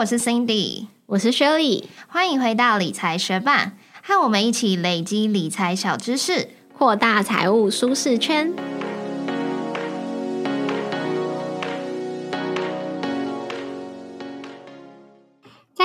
我是 Cindy，我是 Shirley，欢迎回到理财学霸，和我们一起累积理财小知识，扩大财务舒适圈。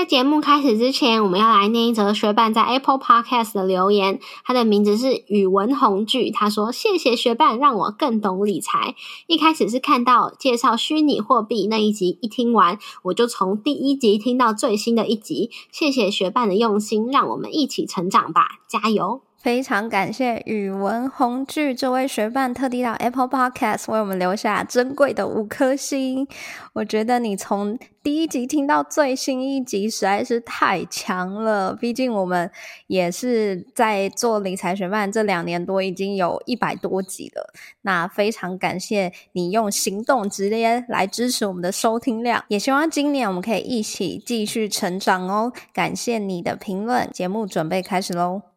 在节目开始之前，我们要来念一则学伴在 Apple Podcast 的留言。他的名字是宇文红剧，他说：“谢谢学伴让我更懂理财。一开始是看到介绍虚拟货币那一集，一听完我就从第一集听到最新的一集。谢谢学伴的用心，让我们一起成长吧，加油！”非常感谢宇文红剧这位学伴特地到 Apple Podcast 为我们留下珍贵的五颗星。我觉得你从第一集听到最新一集实在是太强了。毕竟我们也是在做理财学伴这两年多，已经有一百多集了。那非常感谢你用行动直接来支持我们的收听量，也希望今年我们可以一起继续成长哦。感谢你的评论，节目准备开始喽。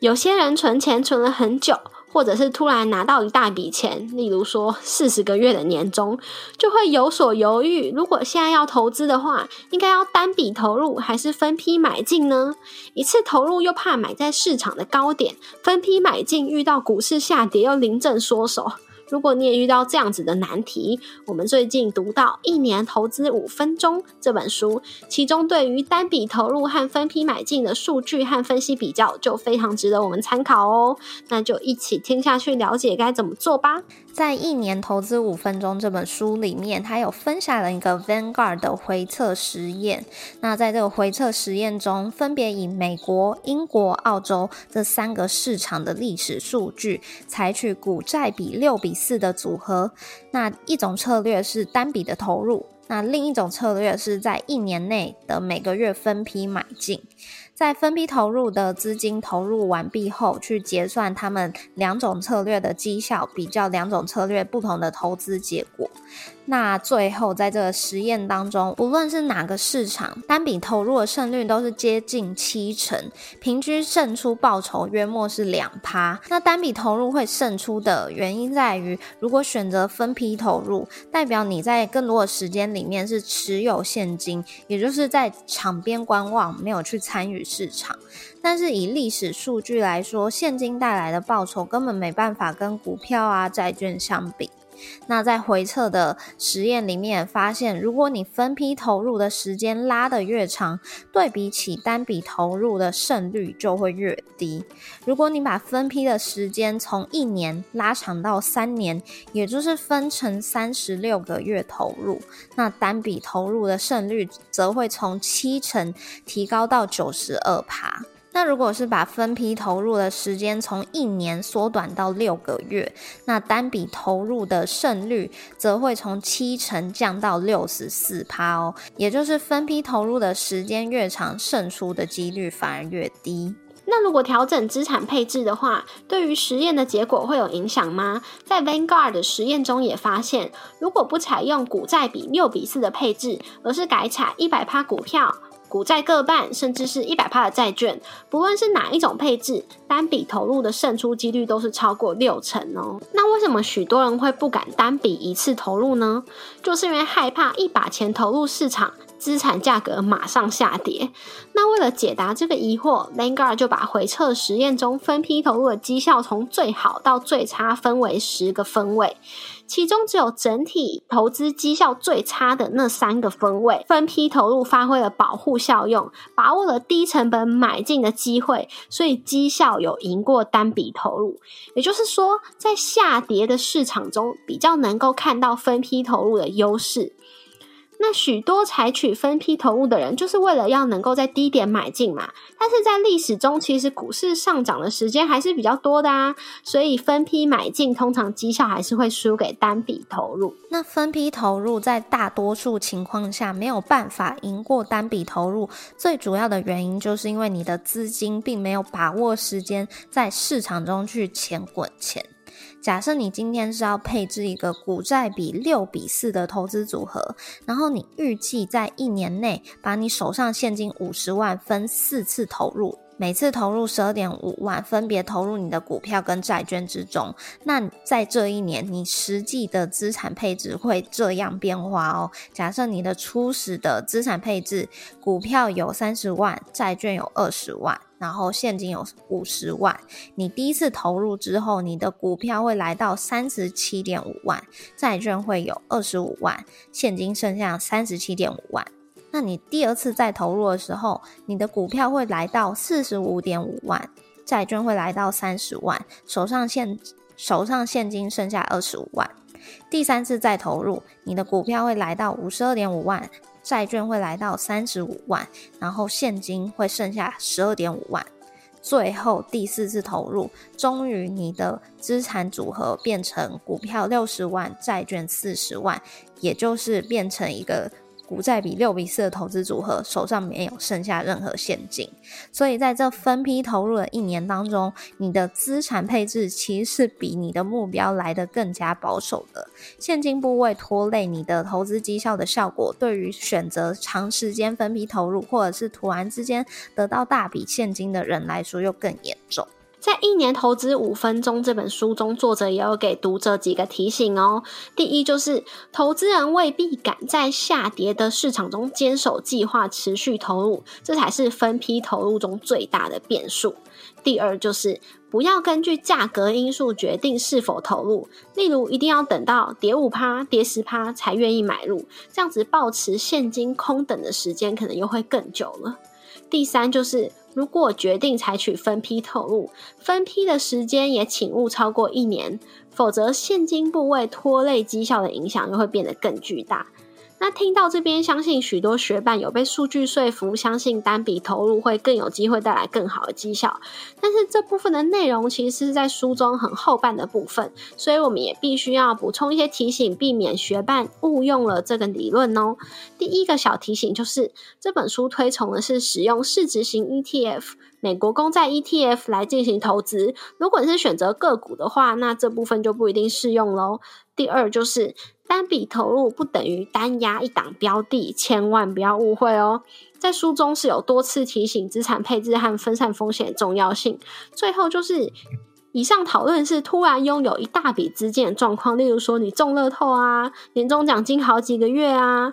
有些人存钱存了很久，或者是突然拿到一大笔钱，例如说四十个月的年终，就会有所犹豫。如果现在要投资的话，应该要单笔投入还是分批买进呢？一次投入又怕买在市场的高点，分批买进遇到股市下跌又临阵缩手。如果你也遇到这样子的难题，我们最近读到《一年投资五分钟》这本书，其中对于单笔投入和分批买进的数据和分析比较，就非常值得我们参考哦。那就一起听下去，了解该怎么做吧。在《一年投资五分钟》这本书里面，它有分享了一个 Vanguard 的回测实验。那在这个回测实验中，分别以美国、英国、澳洲这三个市场的历史数据，采取股债比六比四的组合。那一种策略是单笔的投入，那另一种策略是在一年内的每个月分批买进。在分批投入的资金投入完毕后，去结算他们两种策略的绩效，比较两种策略不同的投资结果。那最后在这个实验当中，无论是哪个市场，单笔投入的胜率都是接近七成，平均胜出报酬约莫是两趴。那单笔投入会胜出的原因在于，如果选择分批投入，代表你在更多的时间里面是持有现金，也就是在场边观望，没有去参与市场。但是以历史数据来说，现金带来的报酬根本没办法跟股票啊、债券相比。那在回测的实验里面发现，如果你分批投入的时间拉得越长，对比起单笔投入的胜率就会越低。如果你把分批的时间从一年拉长到三年，也就是分成三十六个月投入，那单笔投入的胜率则会从七成提高到九十二趴。那如果是把分批投入的时间从一年缩短到六个月，那单笔投入的胜率则会从七成降到六十四趴哦。也就是分批投入的时间越长，胜出的几率反而越低。那如果调整资产配置的话，对于实验的结果会有影响吗？在 Vanguard 的实验中也发现，如果不采用股债比六比四的配置，而是改采一百趴股票。股债各半，甚至是一百趴的债券，不论是哪一种配置，单笔投入的胜出几率都是超过六成哦。那为什么许多人会不敢单笔一次投入呢？就是因为害怕一把钱投入市场，资产价格马上下跌。那为了解答这个疑惑，Langer 就把回测实验中分批投入的绩效从最好到最差分为十个分位。其中只有整体投资绩效最差的那三个分位，分批投入发挥了保护效用，把握了低成本买进的机会，所以绩效有赢过单笔投入。也就是说，在下跌的市场中，比较能够看到分批投入的优势。那许多采取分批投入的人，就是为了要能够在低点买进嘛。但是在历史中，其实股市上涨的时间还是比较多的啊，所以分批买进通常绩效还是会输给单笔投入。那分批投入在大多数情况下没有办法赢过单笔投入，最主要的原因就是因为你的资金并没有把握时间在市场中去钱滚钱。假设你今天是要配置一个股债比六比四的投资组合，然后你预计在一年内把你手上现金五十万分四次投入，每次投入十二点五万，分别投入你的股票跟债券之中。那在这一年，你实际的资产配置会这样变化哦。假设你的初始的资产配置，股票有三十万，债券有二十万，然后现金有五十万。你第一次投入之后，你的股票会来到三十七点五万，债券会有二十五万，现金剩下三十七点五万。那你第二次再投入的时候，你的股票会来到四十五点五万，债券会来到三十万，手上现手上现金剩下二十五万。第三次再投入，你的股票会来到五十二点五万，债券会来到三十五万，然后现金会剩下十二点五万。最后第四次投入，终于你的资产组合变成股票六十万，债券四十万，也就是变成一个。股债比六比四的投资组合，手上没有剩下任何现金，所以在这分批投入的一年当中，你的资产配置其实是比你的目标来的更加保守的。现金部位拖累你的投资绩效的效果，对于选择长时间分批投入，或者是突然之间得到大笔现金的人来说，又更严重。在一年投资五分钟这本书中，作者也有给读者几个提醒哦。第一，就是投资人未必敢在下跌的市场中坚守计划，持续投入，这才是分批投入中最大的变数。第二，就是不要根据价格因素决定是否投入，例如一定要等到跌五趴、跌十趴才愿意买入，这样子保持现金空等的时间可能又会更久了。第三，就是。如果决定采取分批透露，分批的时间也请勿超过一年，否则现金部位拖累绩效的影响又会变得更巨大。那听到这边，相信许多学伴有被数据说服，相信单笔投入会更有机会带来更好的绩效。但是这部分的内容其实是在书中很后半的部分，所以我们也必须要补充一些提醒，避免学伴误用了这个理论哦。第一个小提醒就是，这本书推崇的是使用市值型 ETF、美国公债 ETF 来进行投资。如果你是选择个股的话，那这部分就不一定适用喽。第二就是。单笔投入不等于单押一档标的，千万不要误会哦。在书中是有多次提醒资产配置和分散风险重要性。最后就是，以上讨论是突然拥有一大笔资金的状况，例如说你中乐透啊，年终奖金好几个月啊，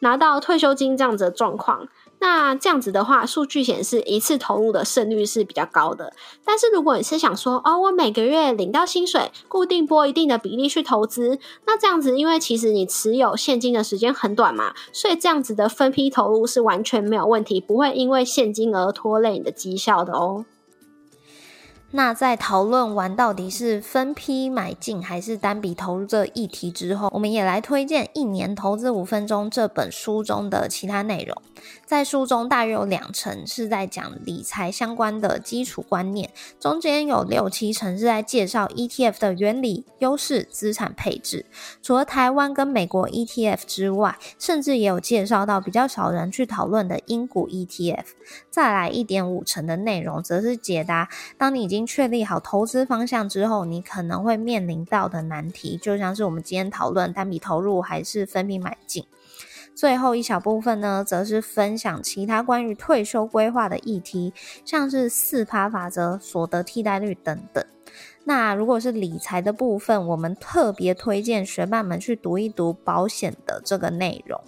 拿到退休金这样子的状况。那这样子的话，数据显示一次投入的胜率是比较高的。但是如果你是想说，哦，我每个月领到薪水，固定拨一定的比例去投资，那这样子，因为其实你持有现金的时间很短嘛，所以这样子的分批投入是完全没有问题，不会因为现金而拖累你的绩效的哦。那在讨论完到底是分批买进还是单笔投入这议题之后，我们也来推荐《一年投资五分钟》这本书中的其他内容。在书中大约有两成是在讲理财相关的基础观念，中间有六七成是在介绍 ETF 的原理、优势、资产配置。除了台湾跟美国 ETF 之外，甚至也有介绍到比较少人去讨论的英股 ETF。再来一点五成的内容，则是解答当你已经确立好投资方向之后，你可能会面临到的难题，就像是我们今天讨论单笔投入还是分批买进。最后一小部分呢，则是分享其他关于退休规划的议题，像是四趴法则、所得替代率等等。那如果是理财的部分，我们特别推荐学伴们去读一读保险的这个内容。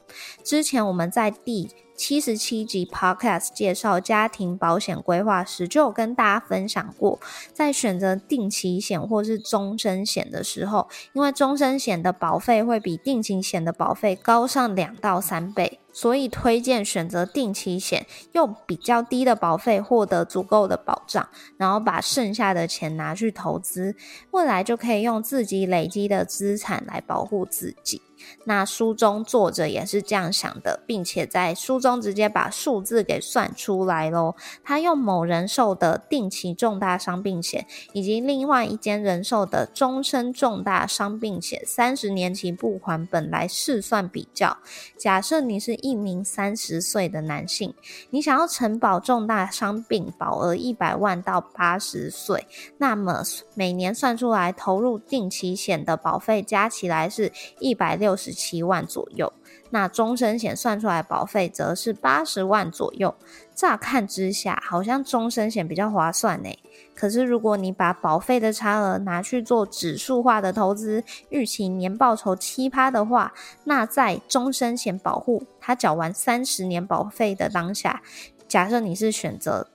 之前我们在第七十七集 Podcast 介绍家庭保险规划时，就有跟大家分享过，在选择定期险或是终身险的时候，因为终身险的保费会比定期险的保费高上两到三倍。所以推荐选择定期险，用比较低的保费获得足够的保障，然后把剩下的钱拿去投资，未来就可以用自己累积的资产来保护自己。那书中作者也是这样想的，并且在书中直接把数字给算出来喽。他用某人寿的定期重大伤病险，以及另外一间人寿的终身重大伤病险，三十年期不还本来试算比较。假设你是一名三十岁的男性，你想要承保重大伤病保额一百万到八十岁，那么每年算出来投入定期险的保费加起来是一百六。六十七万左右。那终身险算出来保费则是八十万左右。乍看之下，好像终身险比较划算呢。可是如果你把保费的差额拿去做指数化的投资，预期年报酬七趴的话，那在终身险保护他缴完三十年保费的当下，假设你是选择。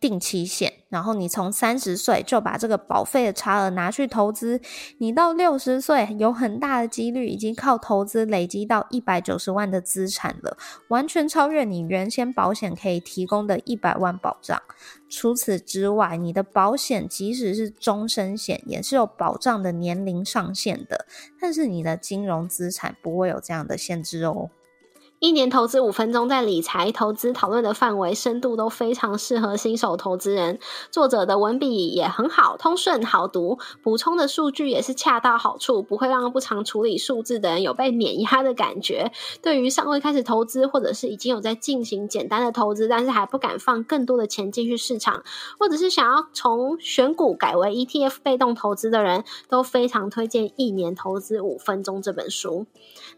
定期险，然后你从三十岁就把这个保费的差额拿去投资，你到六十岁有很大的几率已经靠投资累积到一百九十万的资产了，完全超越你原先保险可以提供的一百万保障。除此之外，你的保险即使是终身险，也是有保障的年龄上限的，但是你的金融资产不会有这样的限制哦。一年投资五分钟，在理财投资讨论的范围深度都非常适合新手投资人。作者的文笔也很好，通顺好读，补充的数据也是恰到好处，不会让不常处理数字的人有被碾压的感觉。对于尚未开始投资，或者是已经有在进行简单的投资，但是还不敢放更多的钱进去市场，或者是想要从选股改为 ETF 被动投资的人，都非常推荐《一年投资五分钟》这本书。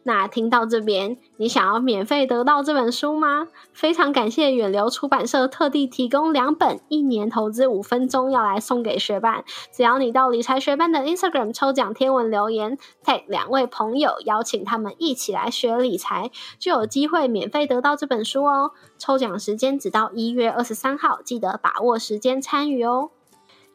那听到这边，你想要免费得到这本书吗？非常感谢远流出版社特地提供两本，一年投资五分钟要来送给学伴。只要你到理财学班的 Instagram 抽奖贴文留言，tag 两位朋友，邀请他们一起来学理财，就有机会免费得到这本书哦。抽奖时间只到一月二十三号，记得把握时间参与哦。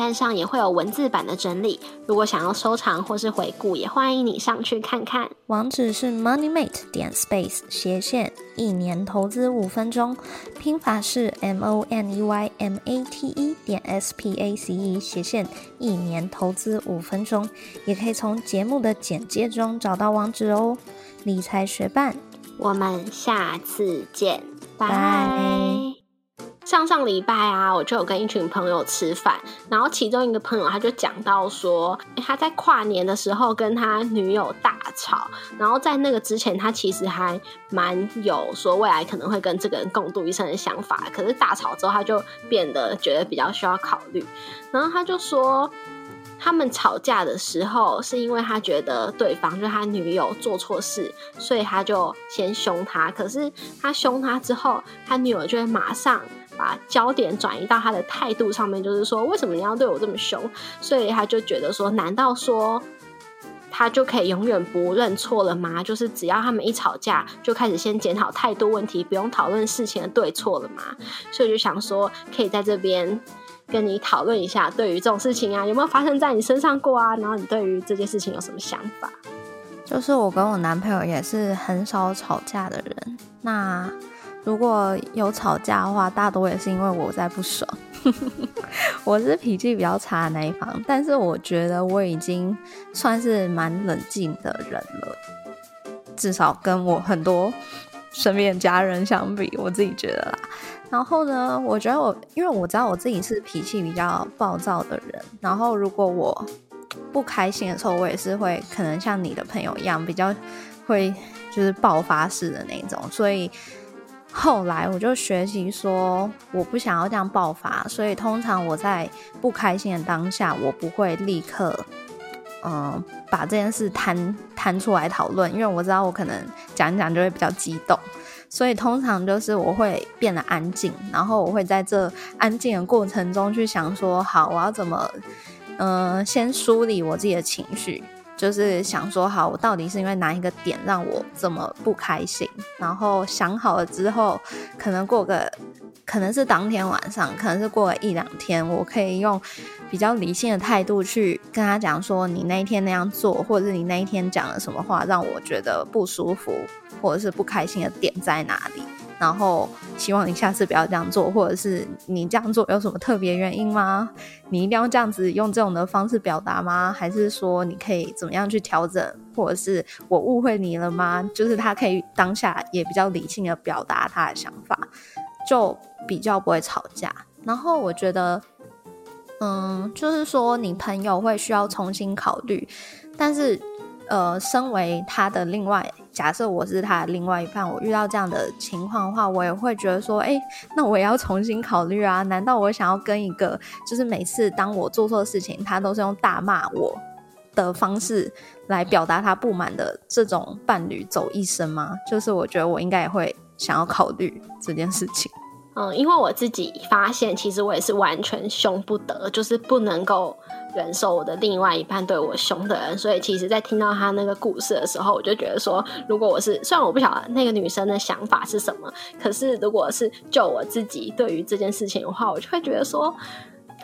站上也会有文字版的整理，如果想要收藏或是回顾，也欢迎你上去看看。网址是 moneymate 点 space 斜线一年投资五分钟，拼法是 m o n e y m a t e 点 s p a c e 斜线一年投资五分钟，也可以从节目的简介中找到网址哦。理财学伴，我们下次见，拜。上上礼拜啊，我就有跟一群朋友吃饭，然后其中一个朋友他就讲到说，他在跨年的时候跟他女友大吵，然后在那个之前，他其实还蛮有说未来可能会跟这个人共度一生的想法，可是大吵之后，他就变得觉得比较需要考虑，然后他就说，他们吵架的时候是因为他觉得对方就是他女友做错事，所以他就先凶他，可是他凶他之后，他女友就会马上。把焦点转移到他的态度上面，就是说，为什么你要对我这么凶？所以他就觉得说，难道说他就可以永远不认错了吗？就是只要他们一吵架，就开始先检讨态度问题，不用讨论事情的对错了吗？所以就想说，可以在这边跟你讨论一下，对于这种事情啊，有没有发生在你身上过啊？然后你对于这件事情有什么想法？就是我跟我男朋友也是很少吵架的人，那。如果有吵架的话，大多也是因为我在不爽。我是脾气比较差的那一方，但是我觉得我已经算是蛮冷静的人了，至少跟我很多身边家人相比，我自己觉得啦。然后呢，我觉得我因为我知道我自己是脾气比较暴躁的人，然后如果我不开心的时候，我也是会可能像你的朋友一样，比较会就是爆发式的那种，所以。后来我就学习说，我不想要这样爆发，所以通常我在不开心的当下，我不会立刻，嗯，把这件事摊摊出来讨论，因为我知道我可能讲一讲就会比较激动，所以通常就是我会变得安静，然后我会在这安静的过程中去想说，好，我要怎么，嗯，先梳理我自己的情绪。就是想说好，我到底是因为哪一个点让我这么不开心？然后想好了之后，可能过个，可能是当天晚上，可能是过了一两天，我可以用比较理性的态度去跟他讲说，你那一天那样做，或者是你那一天讲了什么话，让我觉得不舒服，或者是不开心的点在哪里？然后希望你下次不要这样做，或者是你这样做有什么特别原因吗？你一定要这样子用这种的方式表达吗？还是说你可以怎么样去调整或者是我误会你了吗？就是他可以当下也比较理性的表达他的想法，就比较不会吵架。然后我觉得，嗯，就是说你朋友会需要重新考虑，但是呃，身为他的另外。假设我是他的另外一半，我遇到这样的情况的话，我也会觉得说，哎，那我也要重新考虑啊！难道我想要跟一个就是每次当我做错事情，他都是用大骂我的方式来表达他不满的这种伴侣走一生吗？就是我觉得我应该也会想要考虑这件事情。嗯，因为我自己发现，其实我也是完全凶不得，就是不能够。忍受我的另外一半对我凶的人，所以其实，在听到他那个故事的时候，我就觉得说，如果我是，虽然我不晓得那个女生的想法是什么，可是如果是就我自己对于这件事情的话，我就会觉得说，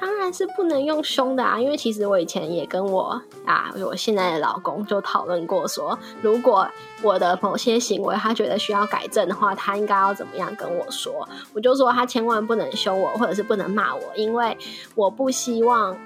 当然是不能用凶的啊，因为其实我以前也跟我啊，我现在的老公就讨论过，说如果我的某些行为他觉得需要改正的话，他应该要怎么样跟我说？我就说他千万不能凶我，或者是不能骂我，因为我不希望。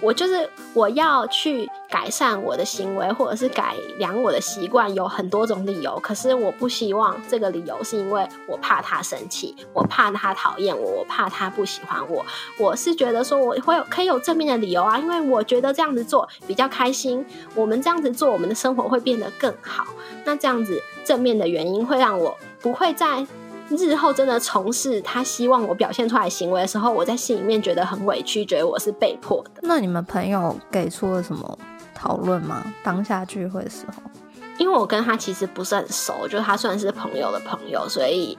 我就是我要去改善我的行为，或者是改良我的习惯，有很多种理由。可是我不希望这个理由是因为我怕他生气，我怕他讨厌我，我怕他不喜欢我。我是觉得说我会有可以有正面的理由啊，因为我觉得这样子做比较开心。我们这样子做，我们的生活会变得更好。那这样子正面的原因会让我不会在。日后真的从事他希望我表现出来行为的时候，我在心里面觉得很委屈，觉得我是被迫的。那你们朋友给出了什么讨论吗？当下聚会的时候，因为我跟他其实不是很熟，就他算是朋友的朋友，所以。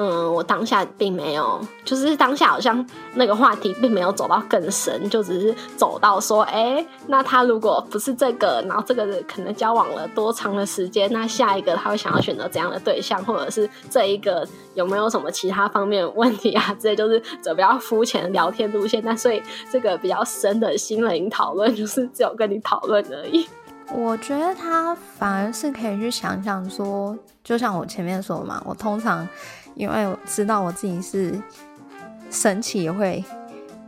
嗯，我当下并没有，就是当下好像那个话题并没有走到更深，就只是走到说，哎，那他如果不是这个，然后这个可能交往了多长的时间，那下一个他会想要选择怎样的对象，或者是这一个有没有什么其他方面问题啊？这些就是走比较肤浅的聊天路线。那所以这个比较深的心灵讨论，就是只有跟你讨论而已。我觉得他反而是可以去想想说，就像我前面说嘛，我通常。因为我知道我自己是生气也会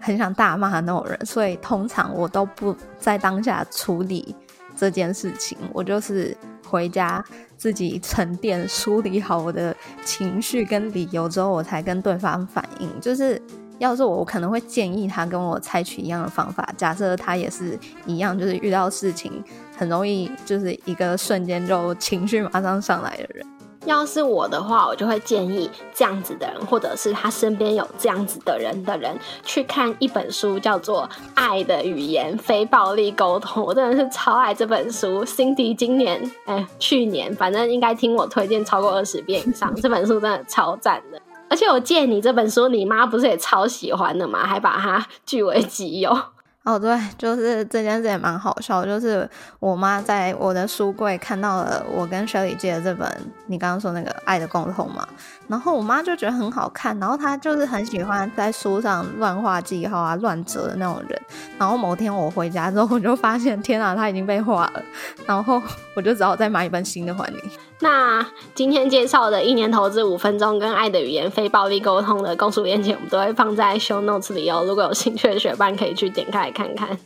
很想大骂的那种人，所以通常我都不在当下处理这件事情。我就是回家自己沉淀、梳理好我的情绪跟理由之后，我才跟对方反应。就是要是我，我可能会建议他跟我采取一样的方法。假设他也是一样，就是遇到事情很容易就是一个瞬间就情绪马上上来的人。要是我的话，我就会建议这样子的人，或者是他身边有这样子的人的人，去看一本书，叫做《爱的语言：非暴力沟通》。我真的是超爱这本书，Cindy 今年哎，去年反正应该听我推荐超过二十遍以上。这本书真的超赞的，而且我借你这本书，你妈不是也超喜欢的吗？还把它据为己有。哦，对，就是这件事也蛮好笑，就是我妈在我的书柜看到了我跟雪里借的这本你刚刚说那个《爱的共同》嘛，然后我妈就觉得很好看，然后她就是很喜欢在书上乱画记号啊、乱折的那种人。然后某天我回家之后，我就发现，天啊，它已经被画了，然后我就只好再买一本新的还你。那今天介绍的一年投资五分钟跟《爱的语言：非暴力沟通》的公数链接，我们都会放在 show notes 里哦。如果有兴趣的学伴，可以去点开。看看。